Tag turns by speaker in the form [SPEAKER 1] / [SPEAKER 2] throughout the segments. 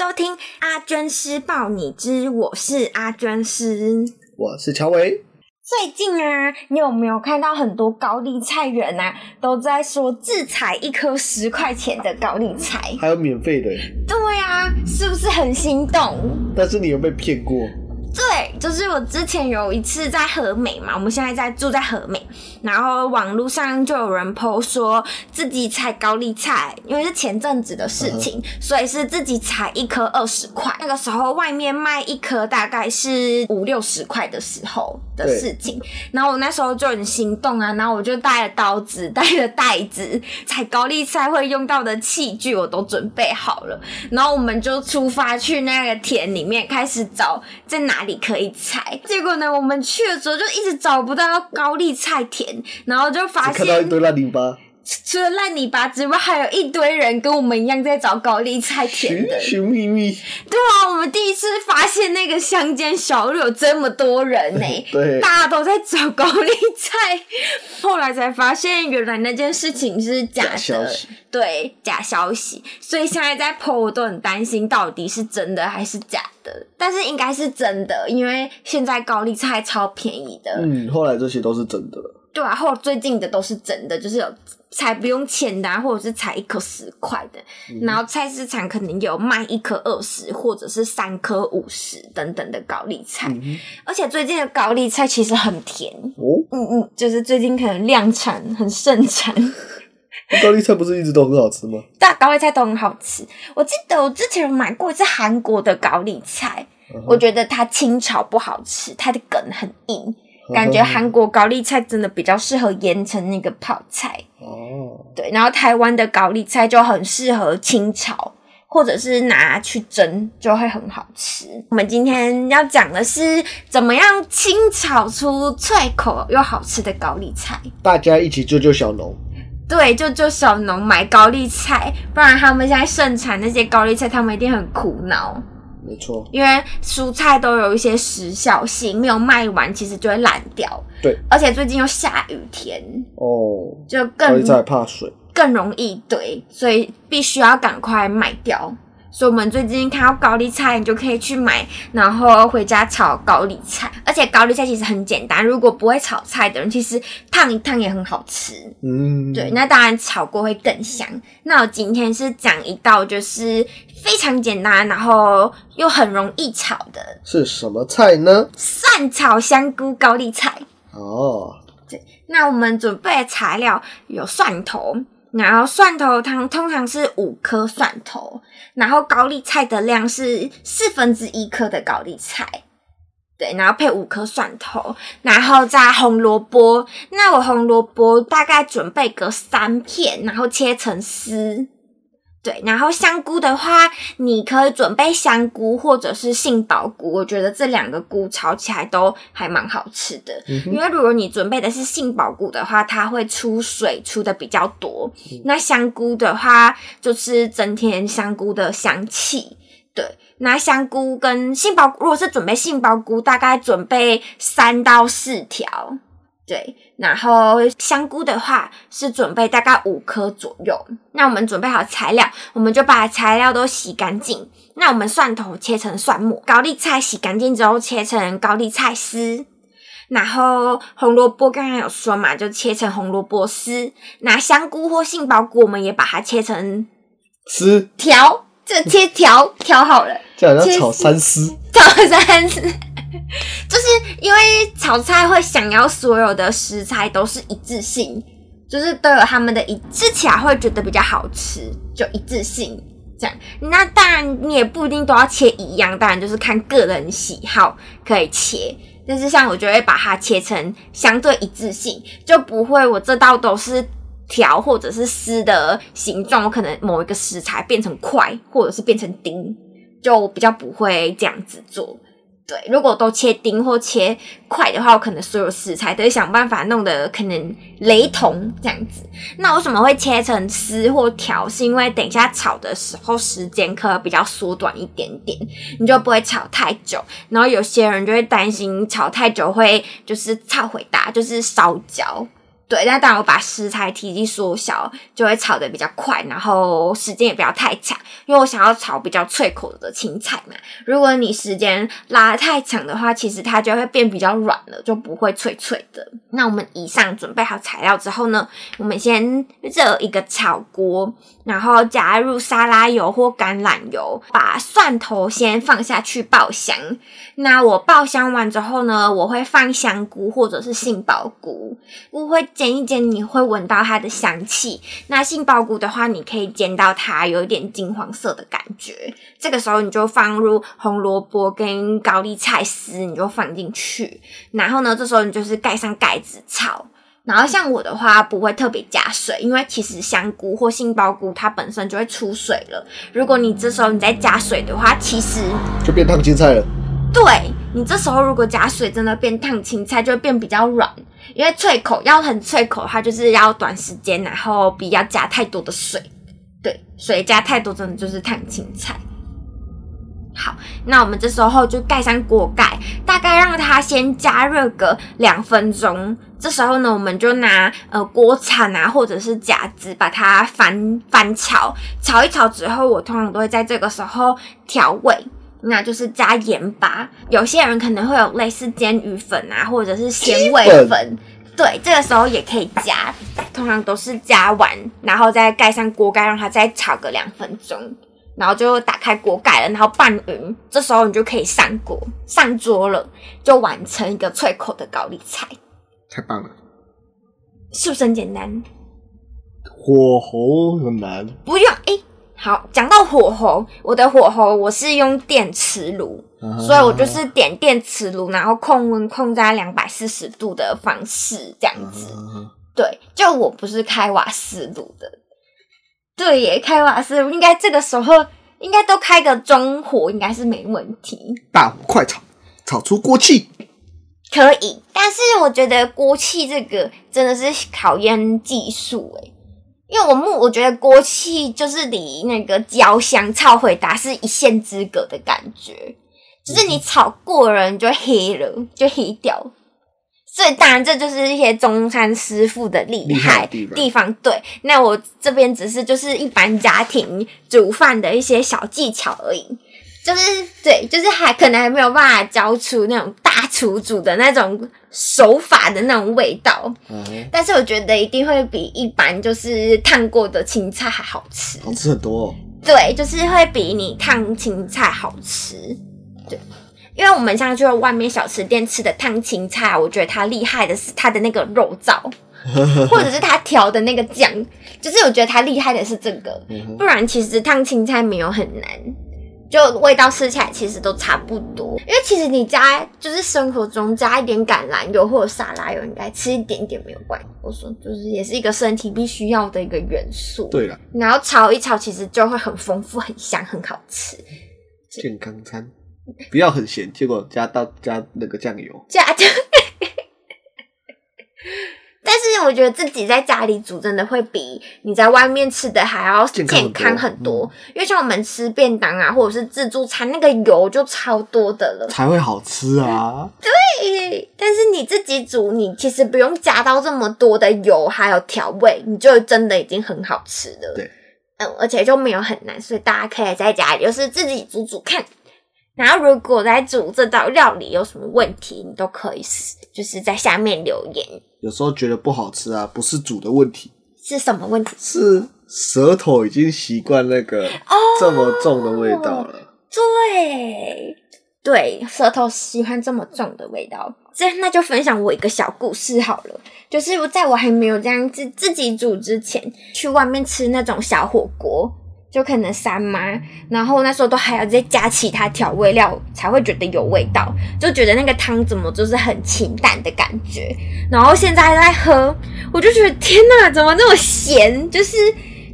[SPEAKER 1] 收听阿娟师报你知，我是阿娟师，
[SPEAKER 2] 我是乔伟。
[SPEAKER 1] 最近啊，你有没有看到很多高丽菜园啊，都在说自采一颗十块钱的高丽菜，
[SPEAKER 2] 还有免费的？
[SPEAKER 1] 对啊，是不是很心动？
[SPEAKER 2] 但是你有被骗过？
[SPEAKER 1] 对，就是我之前有一次在和美嘛，我们现在在住在和美，然后网络上就有人 po 说自己采高丽菜，因为是前阵子的事情，uh. 所以是自己采一颗二十块。那个时候外面卖一颗大概是五六十块的时候的事情，然后我那时候就很心动啊，然后我就带了刀子，带了袋子，采高丽菜会用到的器具我都准备好了，然后我们就出发去那个田里面开始找在哪。哪里可以采？结果呢，我们去的时候就一直找不到高丽菜田，然后就发现
[SPEAKER 2] 看到一堆烂泥巴。
[SPEAKER 1] 除了烂泥巴之外，还有一堆人跟我们一样在找高丽菜田的。
[SPEAKER 2] 寻觅觅。
[SPEAKER 1] 对啊，我们第一次发现那个乡间小路有这么多人呢、欸。
[SPEAKER 2] 对。
[SPEAKER 1] 大家都在找高丽菜，后来才发现原来那件事情是假的。假消息。对，假消息。所以现在在 po 我都很担心，到底是真的还是假的？但是应该是真的，因为现在高丽菜超便宜的。
[SPEAKER 2] 嗯，后来这些都是真的。
[SPEAKER 1] 对啊，后最近的都是真的，就是有。采不用钱的，啊，或者是才一颗十块的，嗯，然后菜市场可能有卖一颗二十，或者是三颗五十等等的高丽菜，嗯。而且最近的高丽菜其实很甜哦，嗯嗯，就是最近可能量产很盛产。
[SPEAKER 2] 高丽菜不是一直都很好吃吗？
[SPEAKER 1] 对，高丽菜都很好吃。我记得我之前有买过一次韩国的高丽菜，嗯，我觉得它清炒不好吃，它的梗很硬。感觉韩国高丽菜真的比较适合腌成那个泡菜哦，对，然后台湾的高丽菜就很适合清炒，或者是拿去蒸，就会很好吃。我们今天要讲的是怎么样清炒出脆口又好吃的高丽菜。
[SPEAKER 2] 大家一起救救小农，
[SPEAKER 1] 对，救救小农买高丽菜，不然他们现在盛产那些高丽菜，他们一定很苦恼。
[SPEAKER 2] 没错，
[SPEAKER 1] 因为蔬菜都有一些时效性，没有卖完，其实就会烂掉。
[SPEAKER 2] 对，
[SPEAKER 1] 而且最近又下雨天
[SPEAKER 2] 哦，
[SPEAKER 1] 就更
[SPEAKER 2] 再怕水，
[SPEAKER 1] 更容易堆，所以必须要赶快卖掉。所以我们最近看到高丽菜，你就可以去买，然后回家炒高丽菜。而且高丽菜其实很简单，如果不会炒菜的人，其实烫一烫也很好吃。嗯，对，那当然炒过会更香。那我今天是讲一道就是非常简单，然后又很容易炒的，
[SPEAKER 2] 是什么菜呢？
[SPEAKER 1] 蒜炒香菇高丽菜。
[SPEAKER 2] 哦，
[SPEAKER 1] 对，那我们准备的材料有蒜头。然后蒜头汤通常是五颗蒜头，然后高丽菜的量是四分之一颗的高丽菜，对，然后配五颗蒜头，然后再红萝卜。那我红萝卜大概准备个三片，然后切成丝。对，然后香菇的话，你可以准备香菇或者是杏鲍菇，我觉得这两个菇炒起来都还蛮好吃的。嗯、因为如果你准备的是杏鲍菇的话，它会出水出的比较多。嗯、那香菇的话，就是增添香菇的香气。对，那香菇跟杏鲍，如果是准备杏鲍菇，大概准备三到四条。对，然后香菇的话是准备大概五颗左右。那我们准备好材料，我们就把材料都洗干净。那我们蒜头切成蒜末，高丽菜洗干净之后切成高丽菜丝，然后红萝卜刚刚有说嘛，就切成红萝卜丝。那香菇或杏鲍菇，我们也把它切成
[SPEAKER 2] 丝
[SPEAKER 1] 条，这切条条好了，
[SPEAKER 2] 这好像炒三丝，
[SPEAKER 1] 炒三丝。就是因为炒菜会想要所有的食材都是一致性，就是都有他们的一吃起来会觉得比较好吃，就一致性这样。那当然你也不一定都要切一样，当然就是看个人喜好可以切。但是像我就会把它切成相对一致性，就不会我这道都是条或者是丝的形状，我可能某一个食材变成块或者是变成丁，就比较不会这样子做。对，如果都切丁或切块的话，我可能所有食材都会想办法弄得可能雷同这样子。那为什么会切成丝或条？是因为等一下炒的时候时间可能比较缩短一点点，你就不会炒太久。然后有些人就会担心炒太久会就是炒回大，就是烧焦。对，那当然我把食材体积缩小，就会炒得比较快，然后时间也不要太长，因为我想要炒比较脆口的青菜嘛。如果你时间拉得太长的话，其实它就会变比较软了，就不会脆脆的。那我们以上准备好材料之后呢，我们先热一个炒锅。然后加入沙拉油或橄榄油，把蒜头先放下去爆香。那我爆香完之后呢，我会放香菇或者是杏鲍菇，我会煎一煎，你会闻到它的香气。那杏鲍菇的话，你可以煎到它有一点金黄色的感觉。这个时候你就放入红萝卜跟高丽菜丝，你就放进去。然后呢，这时候你就是盖上盖子炒。然后像我的话，不会特别加水，因为其实香菇或杏鲍菇它本身就会出水了。如果你这时候你再加水的话，其实
[SPEAKER 2] 就变烫青菜了。
[SPEAKER 1] 对，你这时候如果加水，真的变烫青菜，就会变比较软。因为脆口要很脆口的话，就是要短时间，然后不要加太多的水。对，水加太多真的就是烫青菜。好，那我们这时候就盖上锅盖，大概让它先加热个两分钟。这时候呢，我们就拿呃锅铲啊，或者是夹子把它翻翻炒，炒一炒之后，我通常都会在这个时候调味，那就是加盐巴。有些人可能会有类似煎鱼粉啊，或者是鲜味粉，粉对，这个时候也可以加。通常都是加完，然后再盖上锅盖，让它再炒个两分钟。然后就打开锅盖了，然后拌匀，这时候你就可以上锅上桌了，就完成一个脆口的高丽菜。
[SPEAKER 2] 太棒了，
[SPEAKER 1] 是不是很简单？
[SPEAKER 2] 火候很难，
[SPEAKER 1] 不用哎、欸。好，讲到火候，我的火候我是用电磁炉，啊、所以我就是点电磁炉，然后控温控在两百四十度的方式这样子。啊、对，就我不是开瓦斯炉的。对耶，开瓦斯应该这个时候应该都开个中火，应该是没问题。
[SPEAKER 2] 大火快炒，炒出锅气。
[SPEAKER 1] 可以，但是我觉得锅气这个真的是考验技术诶，因为我目我觉得锅气就是离那个焦香炒回答是一线之隔的感觉，就是你炒过人就黑了，就黑掉。所以当然，这就是一些中餐师傅的厉害地方。对，那我这边只是就是一般家庭煮饭的一些小技巧而已。就是对，就是还可能还没有办法教出那种大厨煮的那种手法的那种味道。嗯，但是我觉得一定会比一般就是烫过的青菜还好吃，
[SPEAKER 2] 好吃很多哦。
[SPEAKER 1] 对，就是会比你烫青菜好吃。对。因为我们像去外面小吃店吃的烫青菜，我觉得它厉害的是它的那个肉燥，或者是它调的那个酱，就是我觉得它厉害的是这个。不然其实烫青菜没有很难，就味道吃起来其实都差不多。因为其实你加就是生活中加一点橄榄油或者沙拉油，应该吃一点点没有关系。我说就是也是一个身体必须要的一个元素。
[SPEAKER 2] 对了，
[SPEAKER 1] 然后炒一炒，其实就会很丰富、很香、很好吃。
[SPEAKER 2] 健康餐。不要很咸，结果加到加那个酱油，
[SPEAKER 1] 加酱。我觉得自己在家里煮，真的会比你在外面吃的还要健康很多。健康很多，嗯，因为像我们吃便当啊，或者是自助餐，那个油就超多的了，
[SPEAKER 2] 才会好吃啊。
[SPEAKER 1] 对，但是你自己煮，你其实不用加到这么多的油，还有调味，你就真的已经很好吃了。
[SPEAKER 2] 对，
[SPEAKER 1] 嗯，而且就没有很难，所以大家可以在家里就是自己煮煮看。然后，如果在煮这道料理有什么问题，你都可以就是在下面留言。
[SPEAKER 2] 有时候觉得不好吃啊，不是煮的问题，
[SPEAKER 1] 是什么问题？
[SPEAKER 2] 是舌头已经习惯那个这么重的味道了。
[SPEAKER 1] 哦、对对，舌头喜欢这么重的味道。这那就分享我一个小故事好了，就是在我还没有这样自自己煮之前，去外面吃那种小火锅。就可能三妈，然后那时候都还要再加其他调味料才会觉得有味道，就觉得那个汤怎么就是很清淡的感觉。然后现在在喝，我就觉得天哪，怎么那么咸？就是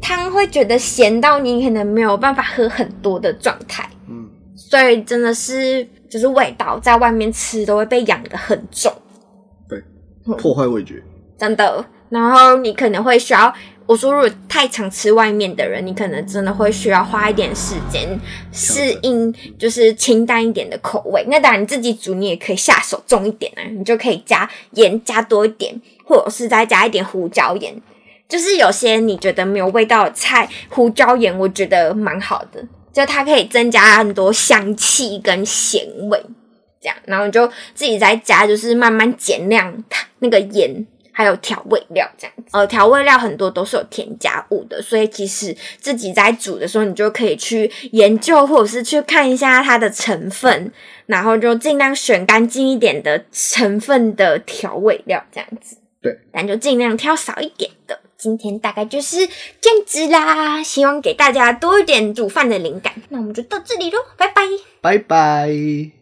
[SPEAKER 1] 汤会觉得咸到你可能没有办法喝很多的状态。嗯，所以真的是就是味道在外面吃都会被养的很重，
[SPEAKER 2] 对，破坏味觉，嗯，
[SPEAKER 1] 真的。然后你可能会需要。我说，如果太常吃外面的人，你可能真的会需要花一点时间适应，就是清淡一点的口味。那当然，你自己煮，你也可以下手重一点啊，你就可以加盐加多一点，或者是再加一点胡椒盐。就是有些你觉得没有味道的菜，胡椒盐我觉得蛮好的，就它可以增加很多香气跟咸味，这样，然后你就自己再加，就是慢慢减量它那个盐。还有调味料这样子，呃，调味料很多都是有添加物的，所以其实自己在煮的时候，你就可以去研究或者是去看一下它的成分，然后就尽量选干净一点的成分的调味料这样子。
[SPEAKER 2] 对，
[SPEAKER 1] 但就尽量挑少一点的。今天大概就是这样子啦，希望给大家多一点煮饭的灵感。那我们就到这里喽，拜拜，
[SPEAKER 2] 拜拜。